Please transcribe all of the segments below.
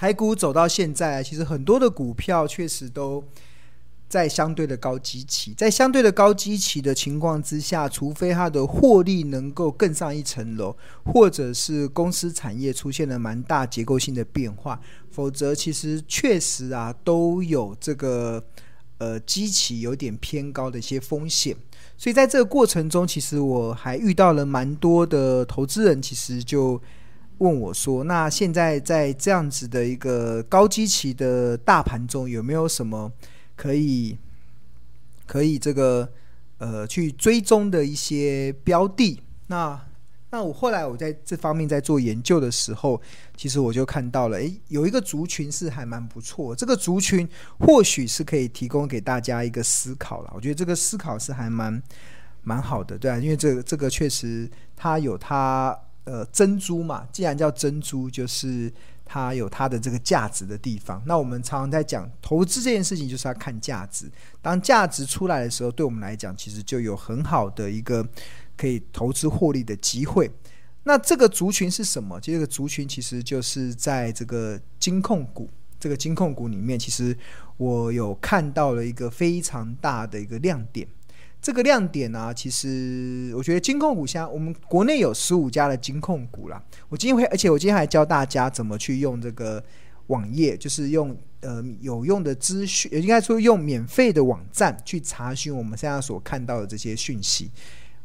台股走到现在，其实很多的股票确实都在相对的高基期，在相对的高基期的情况之下，除非它的获利能够更上一层楼，或者是公司产业出现了蛮大结构性的变化，否则其实确实啊都有这个呃基期有点偏高的一些风险。所以在这个过程中，其实我还遇到了蛮多的投资人，其实就问我说：“那现在在这样子的一个高基期的大盘中，有没有什么？”可以，可以这个呃去追踪的一些标的。那那我后来我在这方面在做研究的时候，其实我就看到了，诶，有一个族群是还蛮不错。这个族群或许是可以提供给大家一个思考了。我觉得这个思考是还蛮蛮好的，对啊，因为这个这个确实它有它呃珍珠嘛，既然叫珍珠，就是。它有它的这个价值的地方。那我们常常在讲投资这件事情，就是要看价值。当价值出来的时候，对我们来讲，其实就有很好的一个可以投资获利的机会。那这个族群是什么？这个族群其实就是在这个金控股。这个金控股里面，其实我有看到了一个非常大的一个亮点。这个亮点呢、其实我觉得金控股像我们国内有十五家的金控股啦。我今天会，而且我今天还教大家怎么去用这个网页，就是用呃有用的资讯，应该说用免费的网站去查询我们现在所看到的这些讯息。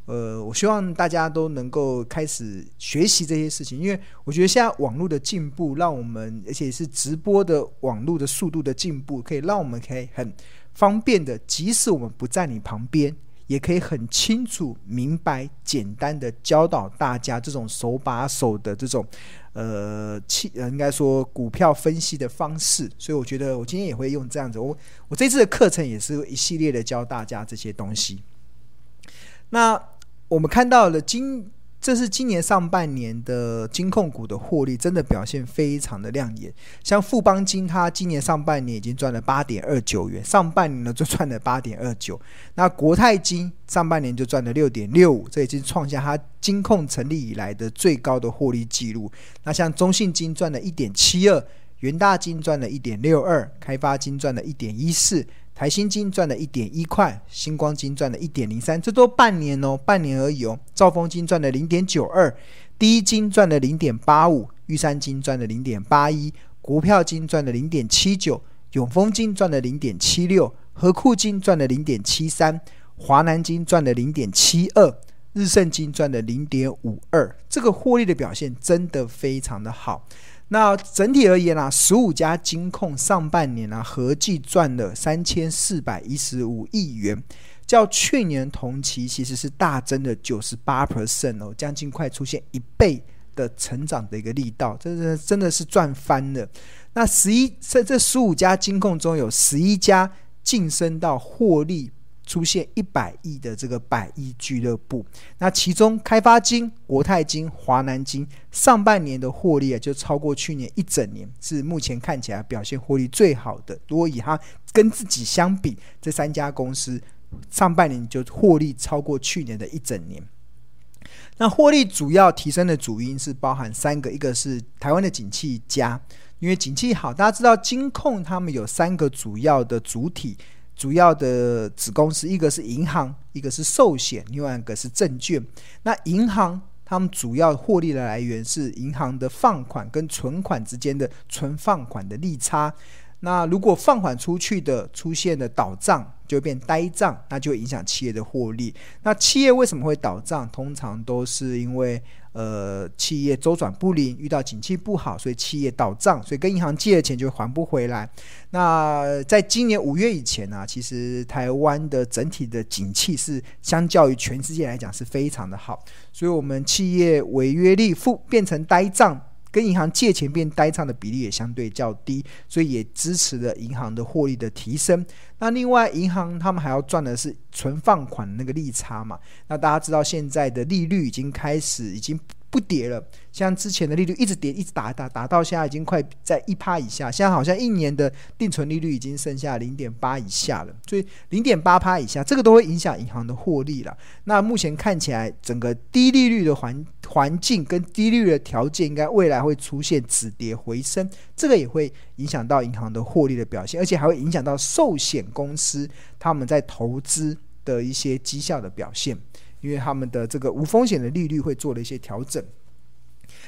呃，我希望大家都能够开始学习这些事情，因为我觉得现在网络的进步，让我们而且是直播的网络的速度的进步，可以让我们可以很方便的，即使我们不在你旁边。也可以很清楚、明白、简单的教导大家这种手把手的这种，呃，气呃，应该说股票分析的方式。所以我觉得我今天也会用这样子。我我这次的课程也是一系列的教大家这些东西。那我们看到了今。这是今年上半年的金控股的获利，真的表现非常的亮眼。像富邦金，它今年上半年已经赚了八点二九元，上半年呢就赚了八点二九。那国泰金上半年就赚了六点六五，这已经创下它金控成立以来的最高的获利记录。那像中信金赚了一点七二，元大金赚了一点六二，开发金赚了一点一四。台新金赚了一点一块，星光金赚了一点零三，这都半年哦，半年而已哦。兆丰金赚了零点九二，第一金赚了零点八五，玉山金赚了零点八一，国票金赚了零点七九，永丰金赚了零点七六，和库金赚了零点七三，华南金赚了零点七二，日盛金赚了零点五二。这个获利的表现真的非常的好。那整体而言啊，十五家金控上半年啊合计赚了三千四百一十五亿元，较去年同期其实是大增了九十八 percent 哦，将近快出现一倍的成长的一个力道，这是真的是赚翻了。那十一在这十五家金控中有十一家晋升到获利。出现一百亿的这个百亿俱乐部，那其中开发金、国泰金、华南金上半年的获利啊，就超过去年一整年，是目前看起来表现获利最好的。如果以它跟自己相比，这三家公司上半年就获利超过去年的一整年。那获利主要提升的主因是包含三个，一个是台湾的景气佳，因为景气好，大家知道金控他们有三个主要的主体。主要的子公司，一个是银行，一个是寿险，另外一个是证券。那银行他们主要获利的来源是银行的放款跟存款之间的存放款的利差。那如果放款出去的出现了倒账，就变呆账，那就会影响企业的获利。那企业为什么会倒账？通常都是因为。呃，企业周转不灵，遇到景气不好，所以企业倒账，所以跟银行借的钱就还不回来。那在今年五月以前呢、其实台湾的整体的景气是相较于全世界来讲是非常的好，所以我们企业违约率负变成呆账。跟银行借钱变呆账的比例也相对较低，所以也支持了银行的获利的提升。那另外，银行他们还要赚的是存放款那个利差嘛？那大家知道现在的利率已经开始已经。不跌了，像之前的利率一直跌，一直打打打到现在已经快在一趴以下。现在好像一年的定存利率已经剩下零点八以下了，所以零点八趴以下，这个都会影响银行的获利了。那目前看起来，整个低利率的环环境跟低利率的条件，应该未来会出现止跌回升，这个也会影响到银行的获利的表现，而且还会影响到寿险公司他们在投资的一些绩效的表现，因为他们的这个无风险的利率会做了一些调整。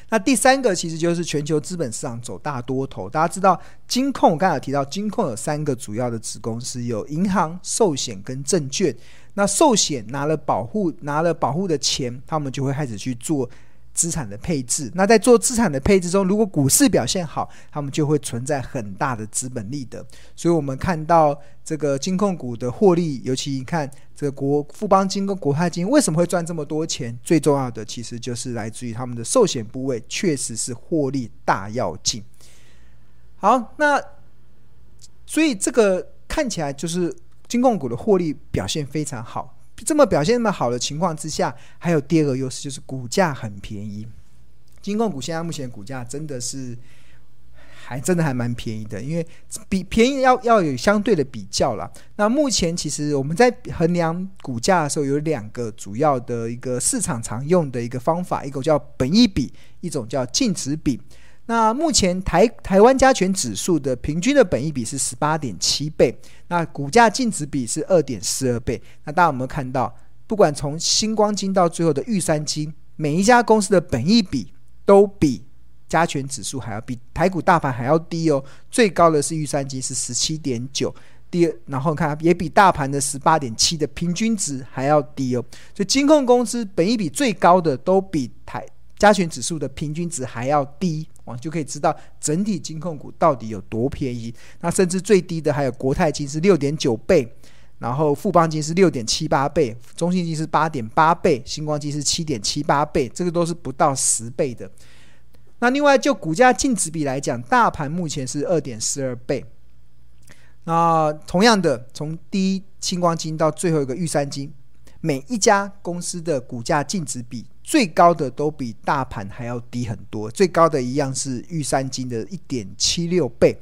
那第三个其实就是全球资本市场走大多头。大家知道，金控我刚才有提到，金控有三个主要的子公司，有银行、寿险跟证券。那寿险拿了保护拿了保护的钱，他们就会开始去做资产的配置。那在做资产的配置中，如果股市表现好，他们就会存在很大的资本利得。所以我们看到这个金控股的获利，尤其你看。这个国富邦金跟国泰金为什么会赚这么多钱？最重要的其实就是来自于他们的寿险部位，确实是获利大要进。好，那所以这个看起来就是金控股的获利表现非常好。这么表现那么好的情况之下，还有第二个优势就是股价很便宜。金控股现在目前股价真的是。还真的还蛮便宜的，因为比便宜要要有相对的比较啦。那目前其实我们在衡量股价的时候，有两个主要的一个市场常用的一个方法，一个叫本益比，一种叫净值比。那目前台台湾加权指数的平均的本益比是十八点七倍，那股价净值比是二点四二倍。那大家有没有看到，不管从新光金到最后的玉山金，每一家公司的本益比都比。加权指数还要比台股大盘还要低哦，最高的是玉山金是十七点九，第二，然后看也比大盘的十八点七的平均值还要低哦，所以金控公司本益比最高的都比台加权指数的平均值还要低，就可以知道整体金控股到底有多便宜。那甚至最低的还有国泰金是六点九倍，然后富邦金是六点七八倍，中信金是八点八倍，星光金是七点七八倍，这个都是不到十倍的。那另外就股价净值比来讲，大盘目前是二点四二倍。那同样的，从第一新光金到最后一个玉山金，每一家公司的股价净值比最高的都比大盘还要低很多。最高的一样是玉山金的一点七六倍，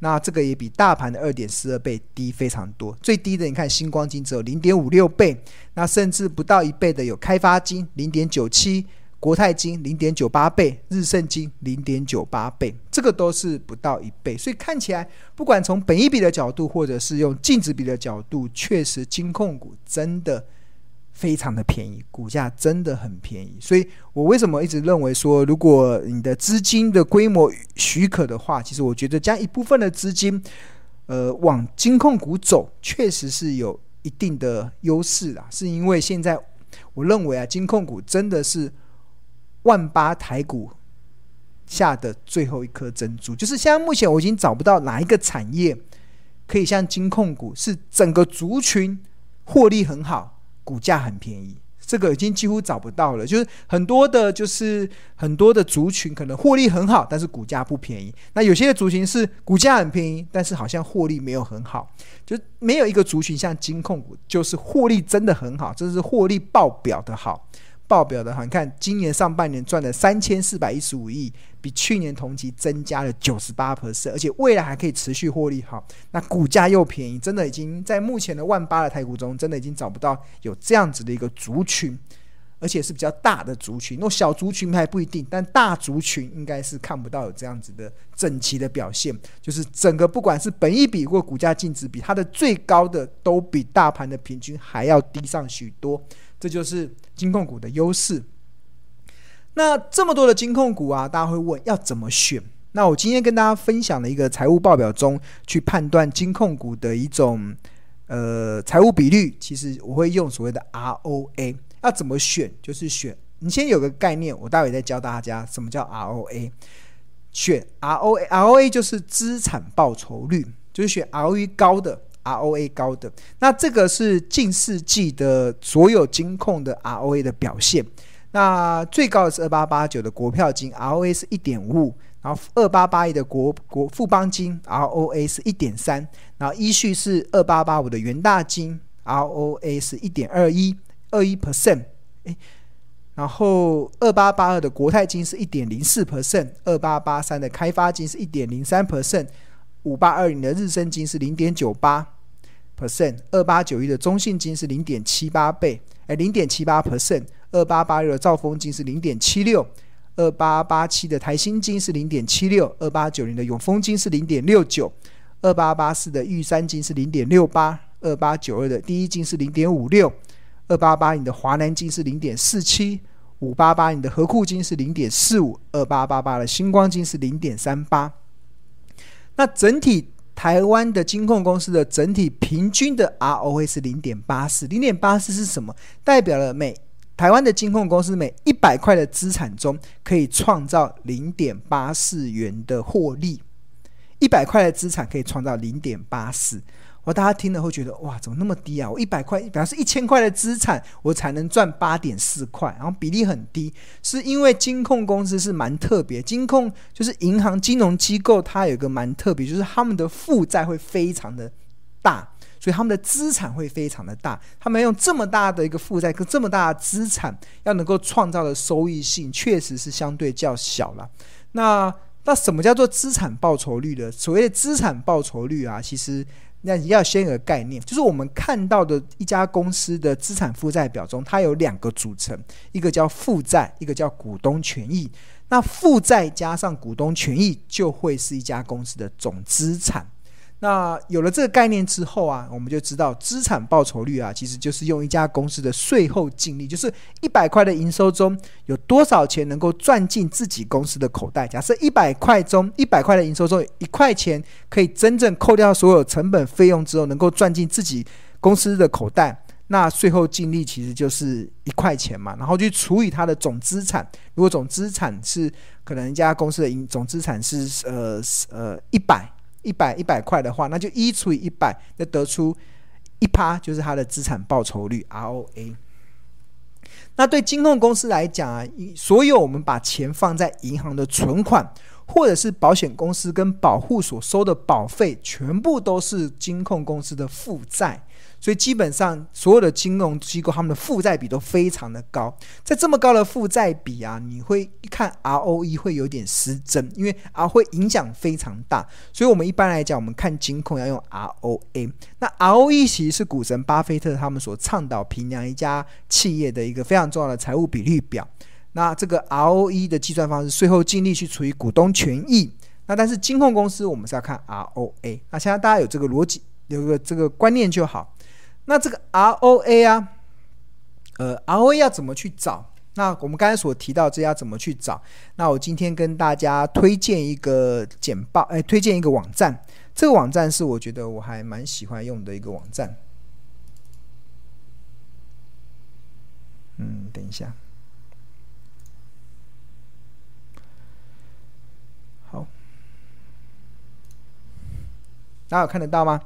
那这个也比大盘的二点四二倍低非常多。最低的你看星光金只有零点五六倍，那甚至不到一倍的有开发金零点九七。国泰金零点九八倍，日盛金零点九八倍，这个都是不到一倍，所以看起来不管从本一比的角度，或者是用净值比的角度，确实金控股真的非常的便宜，股价真的很便宜。所以我为什么一直认为说，如果你的资金的规模许可的话，其实我觉得将一部分的资金，呃，往金控股走，确实是有一定的优势啦。是因为现在我认为啊，金控股真的是。万八台股下的最后一颗珍珠，就是现在目前我已经找不到哪一个产业可以像金控股，是整个族群获利很好，股价很便宜，这个已经几乎找不到了。就是很多的，就是很多的族群可能获利很好，但是股价不便宜。那有些的族群是股价很便宜，但是好像获利没有很好，就没有一个族群像金控股，就是获利真的很好，这是获利爆表的好。报表的话，你看今年上半年赚了三千四百一十五亿，比去年同期增加了九十八%，而且未来还可以持续获利好。那股价又便宜，真的已经在目前的万八的台股中，真的已经找不到有这样子的一个族群，而且是比较大的族群。那小族群还不一定，但大族群应该是看不到有这样子的整齐的表现。就是整个不管是本益比或股价净值比，它的最高的都比大盘的平均还要低上许多。这就是金控股的优势。那这么多的金控股啊，大家会问要怎么选？那我今天跟大家分享了一个财务报表中去判断金控股的一种呃财务比率。其实我会用所谓的 ROA。要怎么选？就是选你先有个概念，我待会再教大家什么叫 ROA。选 ROA，ROA 就是资产报酬率，就是选 ROE 高的。ROA 高的，那这个是近四季的所有金控的 ROA 的表现。那最高的是二八八九的国票金，ROA 是一点五五，然后二八八一的国国富邦金，ROA 是一点三，然后依序是二八八五的元大金，ROA 是一点二一二一 percent，然后二八八二的国泰金是一点零四 percent，二八八三的开发金是一点零三 percent，五八二零的日升金是零点九八。Percent 二八九一的中信金是零点七八倍，哎，零点七八 percent，二八八六的兆丰金是零点七六，二八八七的台新金是零点七六，二八九零的永丰金是零点六九，二八八四的玉山金是零点六八，二八九二的第一金是零点五六，二八八零的华南金是零点四七，五八八零的合库金是零点四五，二八八八的星光金是零点三八。那整体台湾的金控公司的整体平均的 ROA 是零点八四，零点八四是什么？代表了每台湾的金控公司每一百块的资产中可以创造零点八四元的获利，一百块的资产可以创造零点八四。我大家听了会觉得哇，怎么那么低啊？我一百块，表示一千块的资产，我才能赚八点四块，然后比例很低，是因为金控公司是蛮特别，金控就是银行金融机构，它有一个蛮特别，就是他们的负债会非常的大，所以他们的资产会非常的大，他们用这么大的一个负债跟这么大的资产，要能够创造的收益性，确实是相对较小了。那那什么叫做资产报酬率呢？所谓的资产报酬率啊，其实。那你要先有个概念，就是我们看到的一家公司的资产负债表中，它有两个组成，一个叫负债，一个叫股东权益。那负债加上股东权益，就会是一家公司的总资产。那有了这个概念之后啊，我们就知道资产报酬率啊，其实就是用一家公司的税后净利，就是一百块的营收中有多少钱能够赚进自己公司的口袋。假设一百块中，一百块的营收中，一块钱可以真正扣掉所有成本费用之后，能够赚进自己公司的口袋，那税后净利其实就是一块钱嘛。然后去除以它的总资产，如果总资产是可能一家公司的总资产是呃呃一百。一百一百块的话，那就一除以一百，那得出一趴，就是它的资产报酬率 ROA。那对金控公司来讲啊，所有我们把钱放在银行的存款，或者是保险公司跟保户所收的保费，全部都是金控公司的负债。所以基本上所有的金融机构，他们的负债比都非常的高。在这么高的负债比啊，你会一看 ROE 会有点失真，因为 R 会影响非常大。所以我们一般来讲，我们看金控要用 ROA。那 ROE 其实是股神巴菲特他们所倡导评量一家企业的一个非常重要的财务比率表。那这个 ROE 的计算方式，税后净利去除以股东权益。那但是金控公司我们是要看 ROA。那现在大家有这个逻辑，有个这个观念就好。那这个 ROA 啊，呃，ROA 要怎么去找？那我们刚才所提到这要怎么去找？那我今天跟大家推荐一个简报，哎，推荐一个网站。这个网站是我觉得我还蛮喜欢用的一个网站。嗯，等一下，好，大家有看得到吗？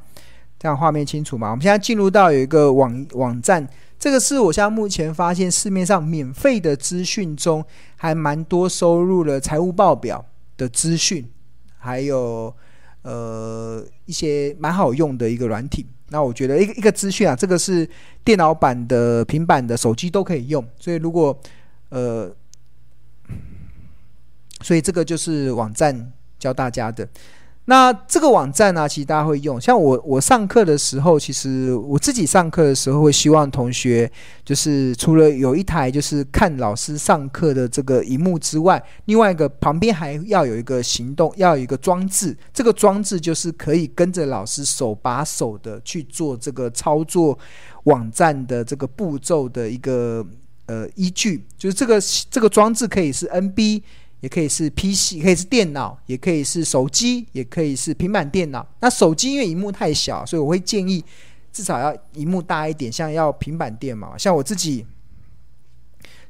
这样画面清楚吗？我们现在进入到有一个网网站，这个是我现在目前发现市面上免费的资讯中，还蛮多收入了财务报表的资讯，还有呃一些蛮好用的一个软体。那我觉得一个一个资讯啊，这个是电脑版的、平板的、手机都可以用。所以如果呃，所以这个就是网站教大家的。那这个网站呢、其实大家会用。像我，我上课的时候，其实我自己上课的时候会希望同学，就是除了有一台就是看老师上课的这个荧幕之外，另外一个旁边还要有一个行动，要有一个装置。这个装置就是可以跟着老师手把手的去做这个操作网站的这个步骤的一个呃依据。就是这个这个装置可以是 NB。也可以是 PC，也可以是电脑，也可以是手机，也可以是平板电脑。那手机因为荧幕太小，所以我会建议至少要荧幕大一点，像要平板电脑。像我自己，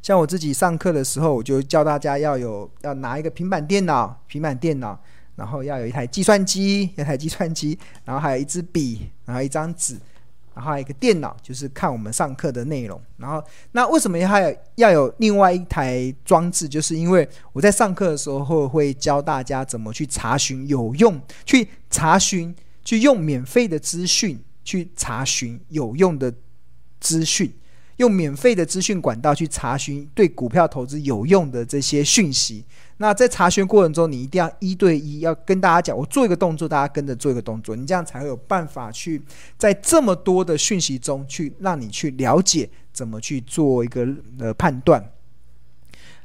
像我自己上课的时候，我就教大家要有要拿一个平板电脑，平板电脑，然后要有一台计算机，一台计算机，然后还有一支笔，然后一张纸。然后还有一个电脑，就是看我们上课的内容。然后，那为什么还有要有另外一台装置？就是因为我在上课的时候会教大家怎么去查询有用，去查询，去用免费的资讯去查询有用的资讯，用免费的资讯管道去查询对股票投资有用的这些讯息。那在查询过程中，你一定要一对一，要跟大家讲，我做一个动作，大家跟着做一个动作，你这样才会有办法去在这么多的讯息中去让你去了解怎么去做一个呃判断。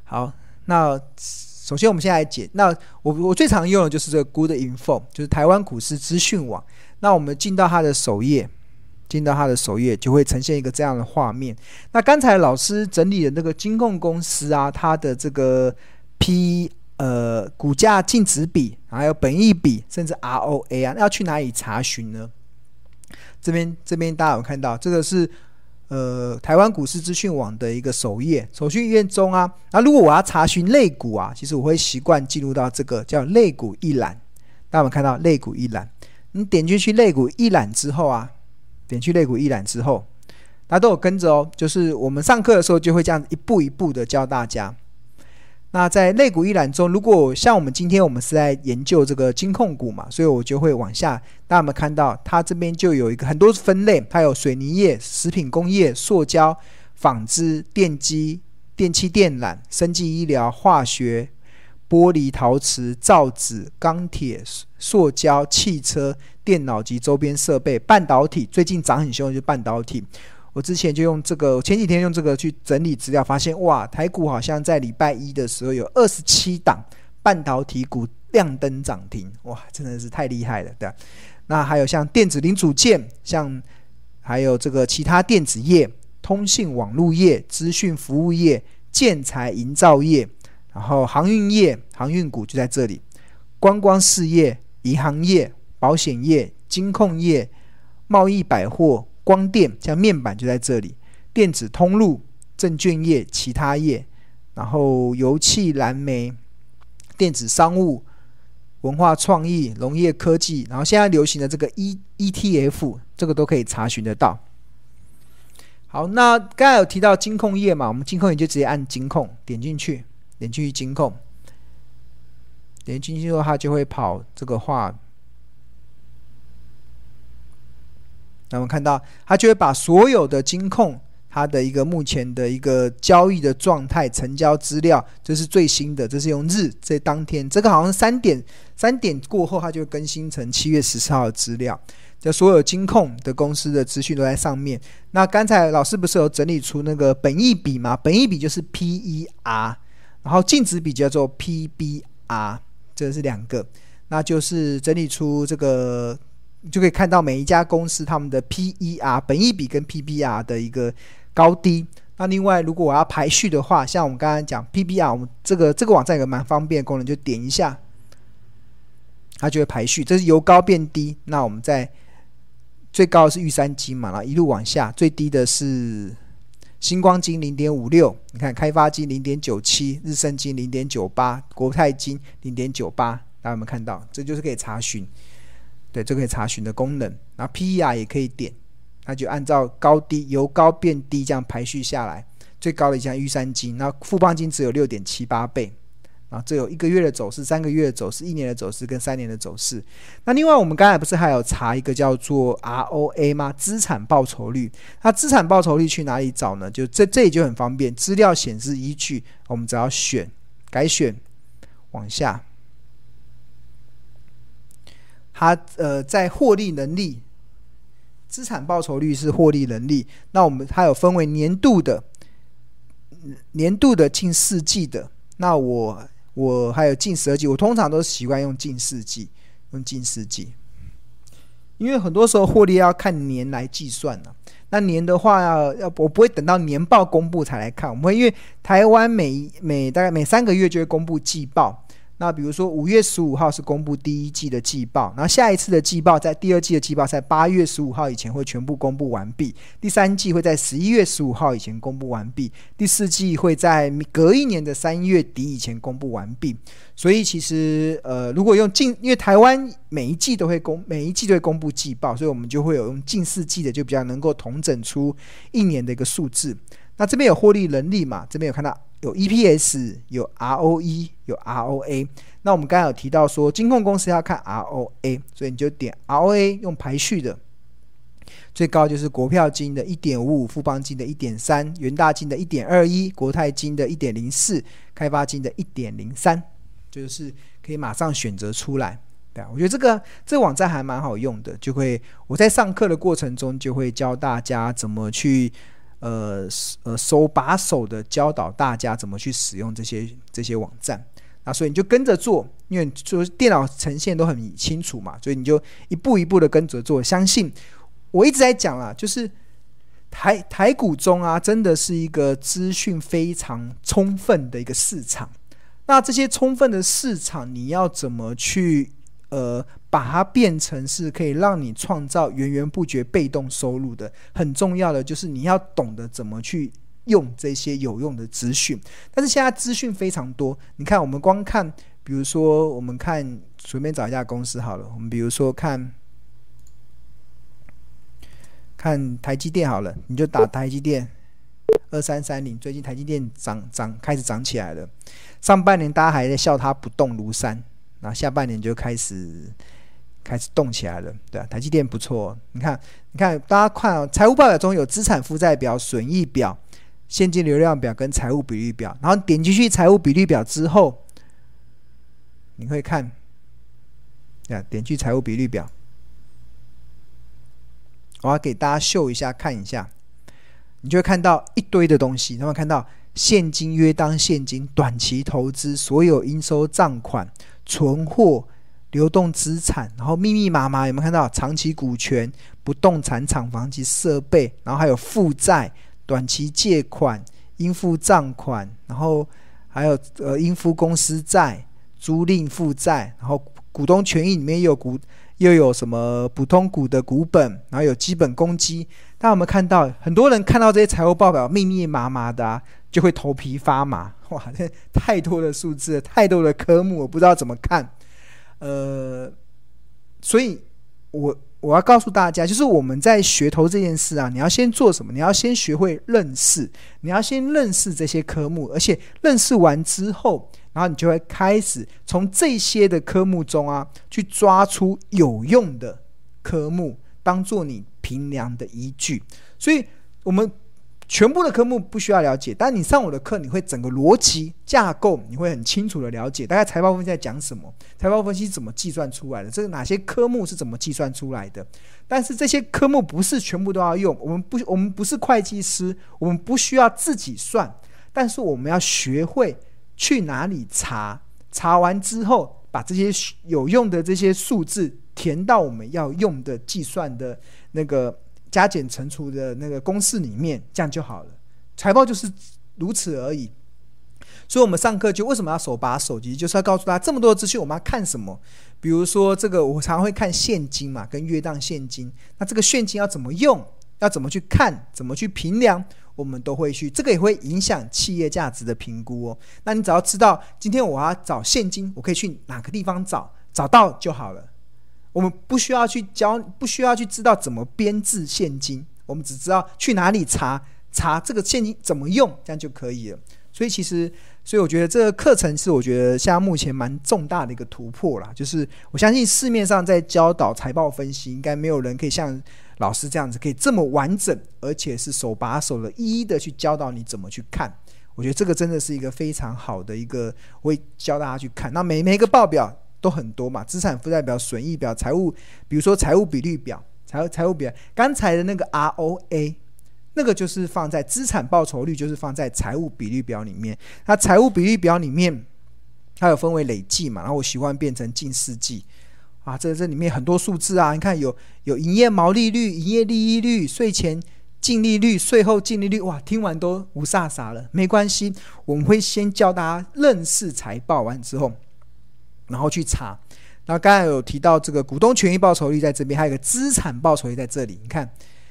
好，那首先我们现在来解，那我我最常用的就是这个 Good Info，就是台湾股市资讯网。那我们进到它的首页。进到它的首页，就会呈现一个这样的画面。那刚才老师整理的那个金控公司啊，它的这个 P 呃股价净值比，还有本益比，甚至 ROA 啊，要去哪里查询呢？这边这边大家有看到，这个是呃台湾股市资讯网的一个首页，手续页中啊。那如果我要查询类股啊，其实我会习惯进入到这个叫类股一览。大家有看到类股一览？你点进去类股一览之后啊。点去类股一览之后，大家都有跟着哦。就是我们上课的时候就会这样一步一步的教大家。那在类股一览中，如果像我们今天我们是在研究这个金控股嘛，所以我就会往下。大家们看到，它这边就有一个很多分类，它有水泥业、食品工业、塑胶、纺织、电机、电气电缆、生技医疗、化学。玻璃、陶瓷、造纸、钢铁、塑胶、汽车、电脑及周边设备、半导体，最近涨很凶的就是半导体。我之前就用这个，前几天用这个去整理资料，发现哇，台股好像在礼拜一的时候有二十七档半导体股亮灯涨停，哇，真的是太厉害了，对。那还有像电子零组件，像还有这个其他电子业、通信网络业、资讯服务业、建材营造业。然后航运业、航运股就在这里，观光事业、银行业、保险业、金控业、贸易百货、光电，像面板就在这里，电子通路、证券业、其他业，然后油气、燃煤、电子商务、文化创意、农业科技，然后现在流行的这个 E ETF，这个都可以查询得到。好，那刚才有提到金控业嘛，我们金控业就直接按金控点进去。点进去金控，点进去之后，它就会跑这个画。那我们看到，它就会把所有的金控它的一个目前的一个交易的状态、成交资料，这是最新的，这是用日，这当天，这个好像三点三点过后，它就会更新成七月十四号的资料。这所有金控的公司的资讯都在上面。那刚才老师不是有整理出那个本益比吗？本益比就是 PER。然后净值比叫做 PBR，这是两个，那就是整理出这个，就可以看到每一家公司他们的 PER 本益比跟 PBR 的一个高低。那另外，如果我要排序的话，像我们刚刚讲 PBR，我们这个这个网站有个蛮方便的功能，就点一下，它就会排序，这是由高变低。那我们在最高是玉山金嘛，然后一路往下，最低的是。星光金零点五六，你看开发金零点九七，日升金零点九八，国泰金零点九八，大家有没有看到？这就是可以查询，对，这可以查询的功能。然后 PER 也可以点，那就按照高低由高变低这样排序下来，最高的一项玉山金，那富邦金只有六点七八倍。啊，这有一个月的走势、三个月的走势、一年的走势跟三年的走势。那另外，我们刚才不是还有查一个叫做 ROA 吗？资产报酬率。那资产报酬率去哪里找呢？就这这里就很方便。资料显示依据，我们只要选改选，往下。它呃，在获利能力，资产报酬率是获利能力。那我们它有分为年度的、年度的、近四季的。那我。我还有近十二季，我通常都习惯用近四季，用近四季，因为很多时候获利要看年来计算呢、那年的话要要，我不会等到年报公布才来看，我们会因为台湾每每大概每三个月就会公布季报。那比如说五月十五号是公布第一季的季报，然后下一次的季报在第二季的季报在八月十五号以前会全部公布完毕，第三季会在十一月十五号以前公布完毕，第四季会在隔一年的三月底以前公布完毕。所以其实呃，如果用近，因为台湾每一季都会公每一季都会公布季报，所以我们就会有用近四季的，就比较能够统整出一年的一个数字。那这边有获利能力嘛？这边有看到。有 EPS，有 ROE，有 ROA。那我们刚才有提到说，金控公司要看 ROA，所以你就点 ROA，用排序的，最高就是国票金的一点五五，富邦金的一点三，元大金的一点二一，国泰金的一点零四，开发金的一点零三。就是可以马上选择出来。对啊，我觉得这个这个网站还蛮好用的，就会我在上课的过程中就会教大家怎么去呃呃手把手的教导大家怎么去使用这些这些网站。那所以你就跟着做，因为就是电脑呈现都很清楚嘛，所以你就一步一步的跟着做。相信我一直在讲啦，就是台台股中啊，真的是一个资讯非常充分的一个市场。那这些充分的市场，你要怎么去呃把它变成是可以让你创造源源不绝被动收入的？很重要的就是你要懂得怎么去。用这些有用的资讯，但是现在资讯非常多。你看，我们光看，比如说，我们看随便找一家公司好了。我们比如说看，看台积电好了，你就打台积电二三三零。最近台积电涨涨开始涨起来了。上半年大家还在笑它不动如山，那下半年就开始开始动起来了。对啊，台积电不错。你看，你看，大家看啊，财务报表中有资产负债表、损益表。现金流量表跟财务比率表，然后点进去财务比率表之后，你会看，啊，点去财务比率表，我要给大家秀一下，看一下，你就会看到一堆的东西，然后看到现金、约当现金、短期投资、所有应收账款、存货、流动资产，然后密密麻麻，有没有看到长期股权、不动产、厂房及设备，然后还有负债。短期借款、应付账款，然后还有呃应付公司债、租赁负债，然后股东权益里面又有股又有什么普通股的股本，然后有基本公积。但我们看到很多人看到这些财务报表密密麻麻的啊，就会头皮发麻。哇，这太多的数字，太多的科目，我不知道怎么看。呃，所以我。我要告诉大家，就是我们在学投这件事啊，你要先做什么？你要先学会认识，你要先认识这些科目，而且认识完之后，然后你就会开始从这些的科目中啊，去抓出有用的科目，当做你评量的依据。所以，我们。全部的科目不需要了解，但你上我的课，你会整个逻辑架构，你会很清楚的了解大概财报分析在讲什么，财报分析怎么计算出来的，这个哪些科目是怎么计算出来的。但是这些科目不是全部都要用，我们不，我们不是会计师，我们不需要自己算，但是我们要学会去哪里查，查完之后把这些有用的这些数字填到我们要用的计算的那个。加减乘除的那个公式里面，这样就好了。财报就是如此而已。所以，我们上课就为什么要手把手机，就是要告诉他这么多资讯，我们要看什么？比如说，这个我常会看现金嘛，跟约当现金。那这个现金要怎么用？要怎么去看？怎么去评量？我们都会去。这个也会影响企业价值的评估哦。那你只要知道，今天我要找现金，我可以去哪个地方找？找到就好了。我们不需要去教，不需要去知道怎么编制现金，我们只知道去哪里查查这个现金怎么用，这样就可以了。所以其实，所以我觉得这个课程是我觉得现在目前蛮重大的一个突破啦。就是我相信市面上在教导财报分析，应该没有人可以像老师这样子，可以这么完整，而且是手把手的一一的去教导你怎么去看。我觉得这个真的是一个非常好的一个，我会教大家去看。那每每一个报表。都很多嘛，资产负债表、损益表、财务，比如说财务比率表、财财务表。刚才的那个 ROA，那个就是放在资产报酬率，就是放在财务比率表里面。那财务比率表里面，它有分为累计嘛，然后我喜欢变成近四季啊。这这里面很多数字啊，你看有有营业毛利率、营业利益率、税前净利率、税后净利率，哇，听完都无煞煞了。没关系，我们会先教大家认识财报，完之后。然后去查，然后刚才有提到这个股东权益报酬率在这边，还有一个资产报酬率在这里。你看，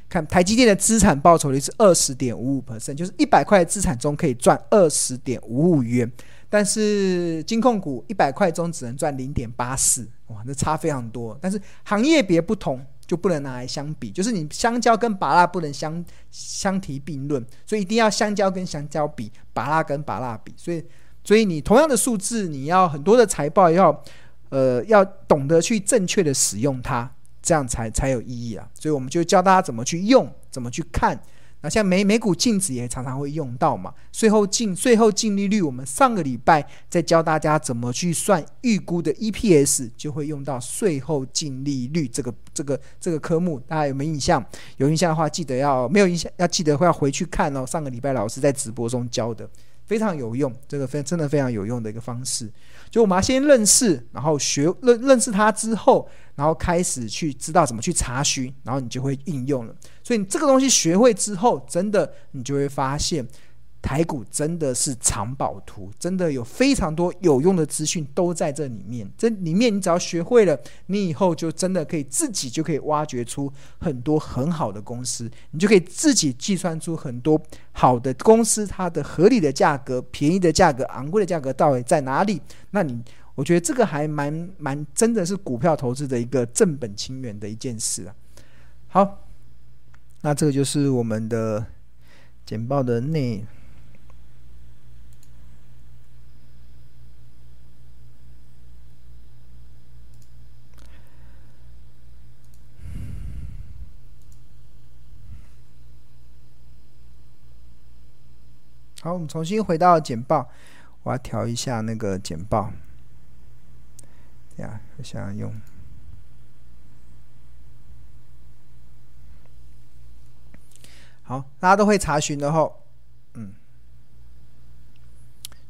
看台积电的资产报酬率是二十点五五 percent，就是一百块资产中可以赚二十点五五元，但是金控股一百块中只能赚零点八四，哇，那差非常多。但是行业别不同，就不能拿来相比，就是你香蕉跟芭乐不能相相提并论，所以一定要香蕉跟香蕉比，芭乐跟芭乐比，所以。所以你同样的数字，你要很多的财报要，呃，要懂得去正确的使用它，这样才才有意义啊。所以我们就教大家怎么去用，怎么去看。那像每每股净值也常常会用到嘛，税后净税后净利率，我们上个礼拜在教大家怎么去算预估的 EPS，就会用到税后净利率这个这个这个科目，大家有没有印象？有印象的话，记得要没有印象要记得会要回去看哦。上个礼拜老师在直播中教的非常有用，这个非真的非常有用的一个方式。就我们要先认识，然后学认认识它之后，然后开始去知道怎么去查询，然后你就会应用了。所以你这个东西学会之后，真的你就会发现，台股真的是藏宝图，真的有非常多有用的资讯都在这里面。这里面你只要学会了，你以后就真的可以自己就可以挖掘出很多很好的公司，你就可以自己计算出很多好的公司，它的合理的价格、便宜的价格、昂贵的价格到底在哪里。那你，我觉得这个还蛮蛮，真的是股票投资的一个正本清源的一件事啊。好，那这个就是我们的简报的内。好，我们重新回到简报。我要调一下那个简报，这样我想要用。好，大家都会查询的后，嗯，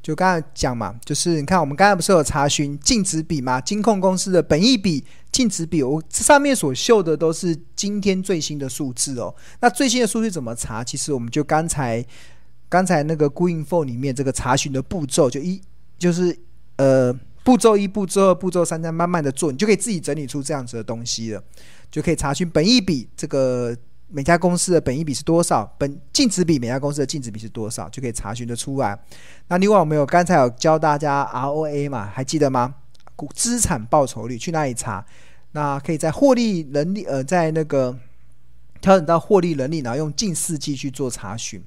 就刚才讲嘛，就是你看我们刚才不是有查询净值比吗？金控公司的本益比、净值比，我上面所秀的都是今天最新的数字哦。那最新的数据怎么查？其实我们就刚才。刚才那个 GoInfo 里面这个查询的步骤，就一就是呃步骤一、步骤二、步骤三，再慢慢的做，你就可以自己整理出这样子的东西了，就可以查询本益比这个每家公司的本益比是多少，本净值比每家公司的净值比是多少，就可以查询得出来。那另外我们有刚才有教大家 ROA 嘛，还记得吗？资产报酬率去哪里查？那可以在获利能力呃，在那个调整到获利能力，然后用近四季去做查询。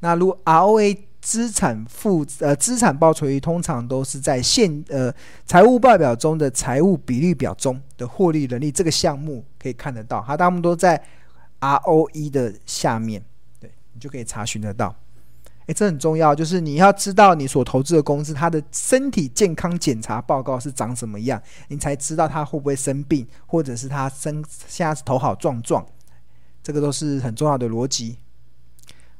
那如 ROA 资产负呃资产报酬率通常都是在现呃财务报表中的财务比率表中的获利能力这个项目可以看得到，它大部分都在 ROE 的下面，对，你就可以查询得到。诶，这很重要，就是你要知道你所投资的公司它的身体健康检查报告是长什么样，你才知道它会不会生病，或者是它生现在是头好壮壮，这个都是很重要的逻辑。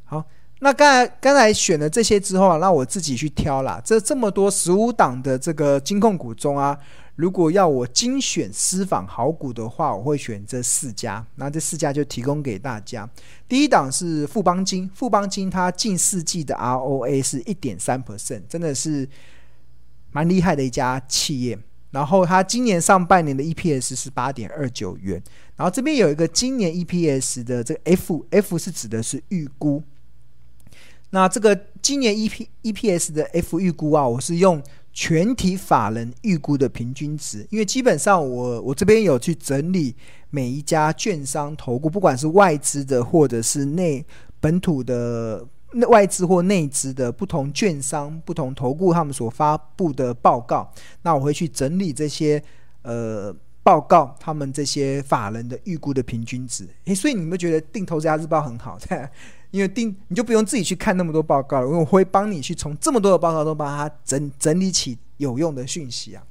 好。那刚才刚才选了这些之后啊，那我自己去挑啦。这这么多十五档的这个金控股中啊，如果要我精选私房好股的话，我会选这四家。那这四家就提供给大家。第一档是富邦金，富邦金它近四季的 ROA 是一点三 percent，真的是蛮厉害的一家企业。然后它今年上半年的 EPS 是八点二九元。然后这边有一个今年 EPS 的这个 F，F 是指的是预估。那这个今年 E P E P S 的 F 预估啊，我是用全体法人预估的平均值，因为基本上我我这边有去整理每一家券商投顾，不管是外资的或者是内本土的外资或内资的不同券商、不同投顾他们所发布的报告，那我会去整理这些呃报告，他们这些法人的预估的平均值。诶，所以你们觉得定投资家日报很好？因为定你就不用自己去看那么多报告了，因为我会帮你去从这么多的报告中把它整整理起有用的讯息啊，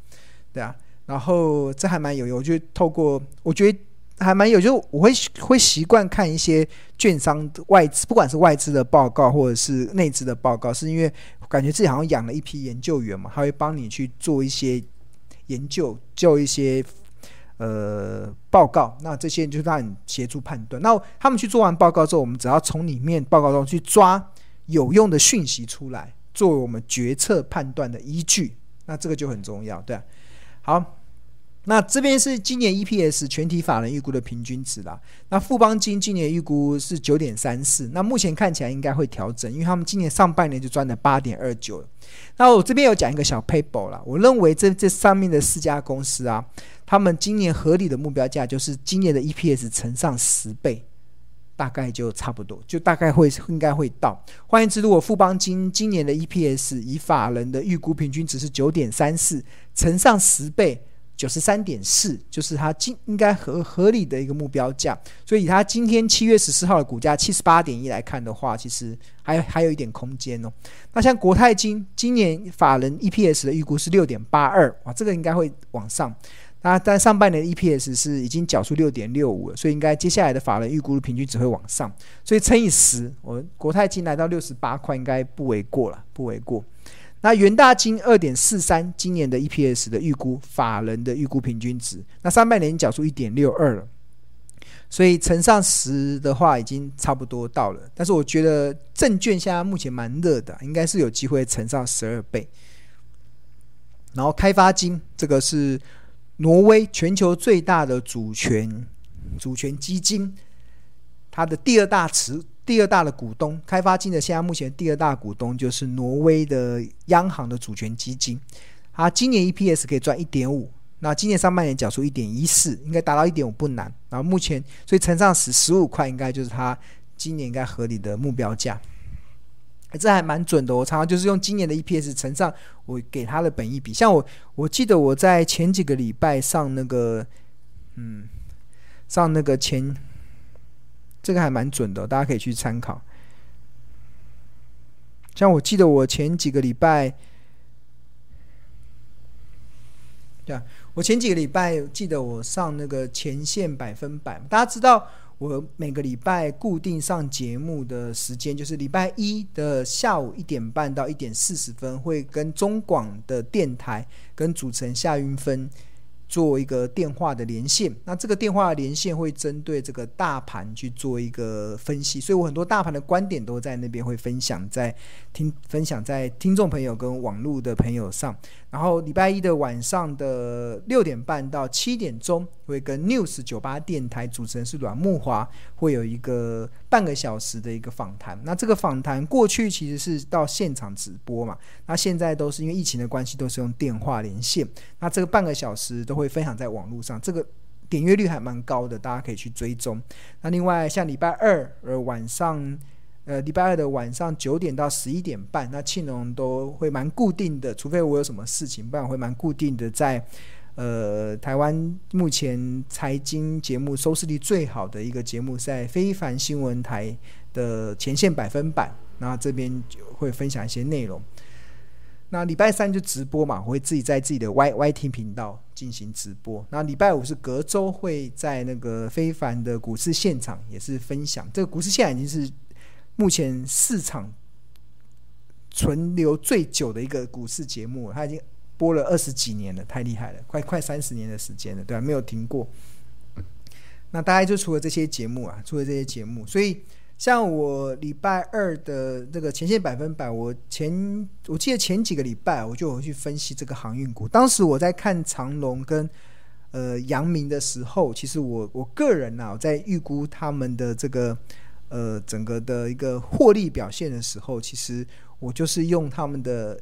对啊，然后这还蛮有用，我就透过我觉得还蛮有，就我会会习惯看一些券商外资，不管是外资的报告或者是内资的报告，是因为感觉自己好像养了一批研究员嘛，他会帮你去做一些研究，就一些。呃，报告，那这些就让你协助判断。那他们去做完报告之后，我们只要从里面报告中去抓有用的讯息出来，作为我们决策判断的依据。那这个就很重要，对啊。好。那这边是今年 EPS 全体法人预估的平均值啦。那富邦金今年预估是九点三四，那目前看起来应该会调整，因为他们今年上半年就赚了八点二九。那我这边有讲一个小 paper 啦，我认为这这上面的四家公司啊，他们今年合理的目标价就是今年的 EPS 乘上十倍，大概就差不多，就大概会应该会到。换言之，如果富邦金今年的 EPS 以法人的预估平均值是九点三四，乘上十倍。九十三点四，就是它今应该合合理的一个目标价。所以以它今天七月十四号的股价七十八点一来看的话，其实还还有一点空间哦。那像国泰金今年法人 EPS 的预估是六点八二，哇，这个应该会往上。那但上半年 EPS 是已经缴出六点六五了，所以应该接下来的法人预估的平均只会往上。所以乘以十，我国泰金来到六十八块，应该不为过了，不为过。那元大金二点四三，今年的 EPS 的预估，法人的预估平均值，那上半年已经缴出一点六二了，所以乘上十的话，已经差不多到了。但是我觉得证券现在目前蛮热的，应该是有机会乘上十二倍。然后开发金这个是挪威全球最大的主权主权基金，它的第二大持。第二大的股东，开发金的现在目前第二大股东就是挪威的央行的主权基金，它今年 EPS 可以赚一点五，那今年上半年缴出一点一四，应该达到一点五不难。然后目前所以乘上十十五块，应该就是它今年应该合理的目标价。这还蛮准的，我常常就是用今年的 EPS 乘上我给它的本益比。像我我记得我在前几个礼拜上那个，嗯，上那个前。这个还蛮准的，大家可以去参考。像我记得我前几个礼拜，对啊，我前几个礼拜记得我上那个前线百分百。大家知道我每个礼拜固定上节目的时间，就是礼拜一的下午一点半到一点四十分，会跟中广的电台跟主持人夏云芬。做一个电话的连线，那这个电话连线会针对这个大盘去做一个分析，所以我很多大盘的观点都在那边会分享在听分享在听众朋友跟网络的朋友上。然后礼拜一的晚上的六点半到七点钟，会跟 News 九八电台主持人是阮木华，会有一个半个小时的一个访谈。那这个访谈过去其实是到现场直播嘛，那现在都是因为疫情的关系，都是用电话连线。那这个半个小时都会分享在网络上，这个点阅率还蛮高的，大家可以去追踪。那另外像礼拜二呃晚上。呃，礼拜二的晚上九点到十一点半，那庆龙都会蛮固定的，除非我有什么事情，不然会蛮固定的在，呃，台湾目前财经节目收视率最好的一个节目，在非凡新闻台的前线百分百，那这边就会分享一些内容。那礼拜三就直播嘛，我会自己在自己的 Y YT 频道进行直播。那礼拜五是隔周会在那个非凡的股市现场也是分享，这个股市现场已经是。目前市场存留最久的一个股市节目，它已经播了二十几年了，太厉害了，快快三十年的时间了，对吧？没有停过。那大概就除了这些节目啊，除了这些节目，所以像我礼拜二的这个前线百分百，我前我记得前几个礼拜我就有去分析这个航运股。当时我在看长龙跟呃阳明的时候，其实我我个人呢、我在预估他们的这个。呃，整个的一个获利表现的时候，其实我就是用他们的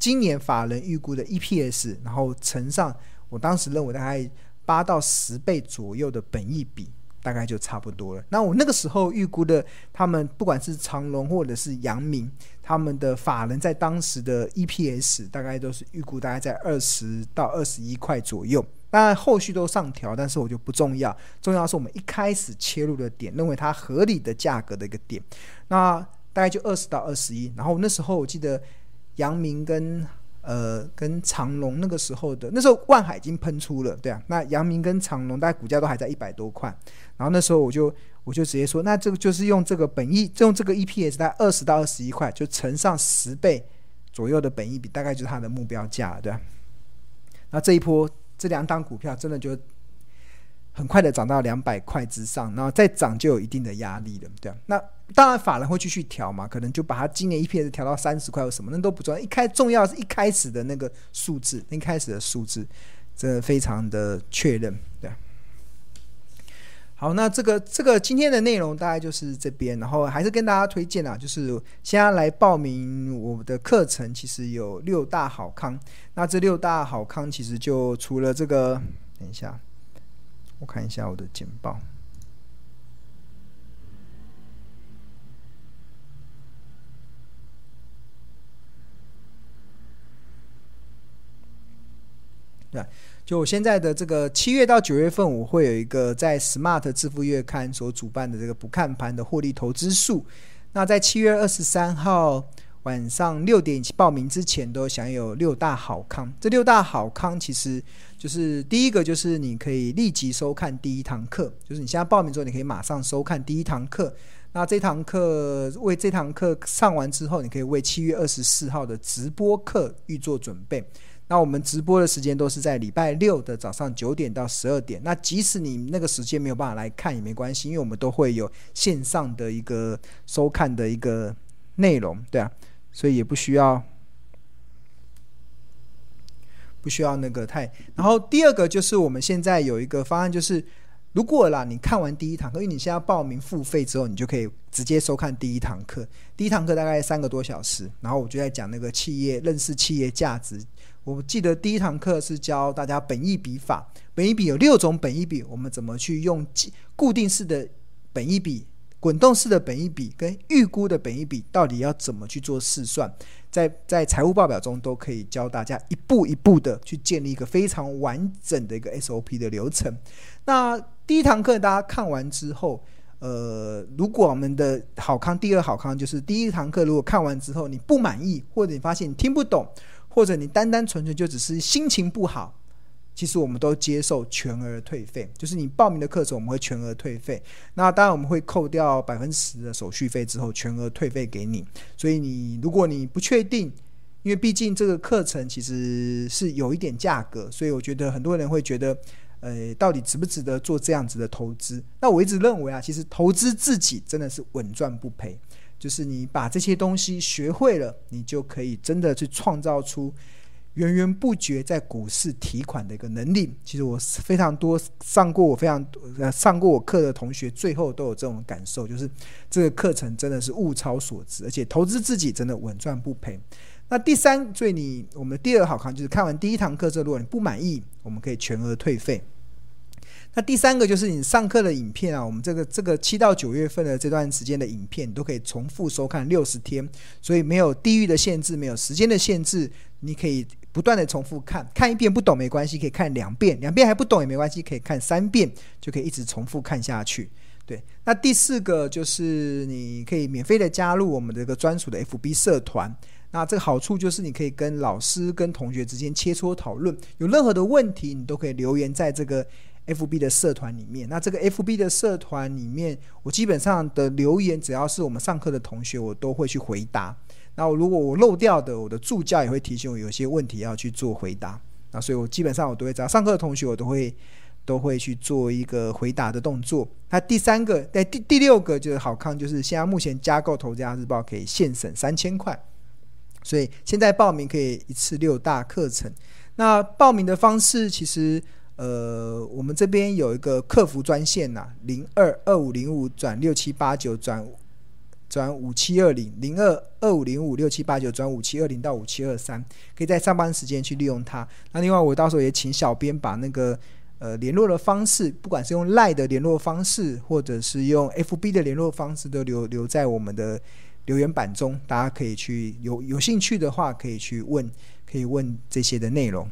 今年法人预估的 EPS，然后乘上我当时认为大概八到十倍左右的本益比，大概就差不多了。那我那个时候预估的，他们不管是长隆或者是阳明，他们的法人在当时的 EPS 大概都是预估大概在二十到二十一块左右。当然后续都上调，但是我就不重要，重要是我们一开始切入的点，认为它合理的价格的一个点，那大概就二十到二十一。然后那时候我记得杨明跟呃跟长隆那个时候的，那时候万海已经喷出了，对啊，那杨明跟长隆大概股价都还在一百多块，然后那时候我就我就直接说，那这个就是用这个本益，用这个 EPS 在二十到二十一块，就乘上十倍左右的本益比，大概就是它的目标价，对啊，那这一波。这两档股票真的就很快的涨到两百块之上，然后再涨就有一定的压力了，对啊。那当然法人会继续调嘛，可能就把它今年 EPS 调到三十块或什么，那都不重要。一开重要是一开始的那个数字，一开始的数字，这非常的确认，对啊。好，那这个这个今天的内容大概就是这边，然后还是跟大家推荐啊，就是现在来报名我的课程，其实有六大好康。那这六大好康其实就除了这个，等一下，我看一下我的简报。对，就我现在的这个七月到九月份，我会有一个在 Smart 致富月刊所主办的这个不看盘的获利投资术。那在七月二十三号晚上六点报名之前，都享有六大好康。这六大好康其实就是第一个，就是你可以立即收看第一堂课，就是你现在报名之后，你可以马上收看第一堂课。那这堂课为这堂课上完之后，你可以为七月二十四号的直播课预做准备。那我们直播的时间都是在礼拜六的早上九点到十二点。那即使你那个时间没有办法来看也没关系，因为我们都会有线上的一个收看的一个内容，对啊，所以也不需要不需要那个太。然后第二个就是我们现在有一个方案，就是。如果啦，你看完第一堂课，因为你现在报名付费之后，你就可以直接收看第一堂课。第一堂课大概三个多小时，然后我就在讲那个企业认识企业价值。我记得第一堂课是教大家本意笔法，本意笔有六种本意笔，我们怎么去用固定式的本意笔、滚动式的本益比跟预估的本益比，到底要怎么去做试算？在在财务报表中都可以教大家一步一步的去建立一个非常完整的一个 SOP 的流程。那第一堂课大家看完之后，呃，如果我们的好康，第二好康就是第一堂课如果看完之后你不满意，或者你发现你听不懂，或者你单单纯纯就只是心情不好。其实我们都接受全额退费，就是你报名的课程我们会全额退费。那当然我们会扣掉百分之十的手续费之后全额退费给你。所以你如果你不确定，因为毕竟这个课程其实是有一点价格，所以我觉得很多人会觉得，呃，到底值不值得做这样子的投资？那我一直认为啊，其实投资自己真的是稳赚不赔，就是你把这些东西学会了，你就可以真的去创造出。源源不绝在股市提款的一个能力，其实我非常多上过我非常呃上过我课的同学，最后都有这种感受，就是这个课程真的是物超所值，而且投资自己真的稳赚不赔。那第三，所以你我们第二好看就是看完第一堂课之后，如果你不满意，我们可以全额退费。那第三个就是你上课的影片啊，我们这个这个七到九月份的这段时间的影片，你都可以重复收看六十天，所以没有地域的限制，没有时间的限制，你可以不断的重复看，看一遍不懂没关系，可以看两遍，两遍还不懂也没关系，可以看三遍，就可以一直重复看下去。对，那第四个就是你可以免费的加入我们这个专属的 FB 社团，那这个好处就是你可以跟老师跟同学之间切磋讨论，有任何的问题你都可以留言在这个。FB 的社团里面，那这个 FB 的社团里面，我基本上的留言，只要是我们上课的同学，我都会去回答。那如果我漏掉的，我的助教也会提醒我有些问题要去做回答。那所以我基本上我都会，找上课的同学，我都会都会去做一个回答的动作。那第三个，在第第六个就是好康，就是现在目前加购《投资家日报》可以现省三千块，所以现在报名可以一次六大课程。那报名的方式其实。呃，我们这边有一个客服专线呐，零二二五零五转六七八九转转五七二零，零二二五零五六七八九转五七二零到五七二三，可以在上班时间去利用它。那另外，我到时候也请小编把那个呃联络的方式，不管是用 LINE 的联络方式，或者是用 FB 的联络方式，都留留在我们的留言板中，大家可以去有有兴趣的话，可以去问，可以问这些的内容。